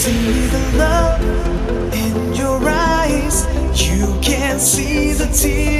see the love in your eyes. You can see the tears.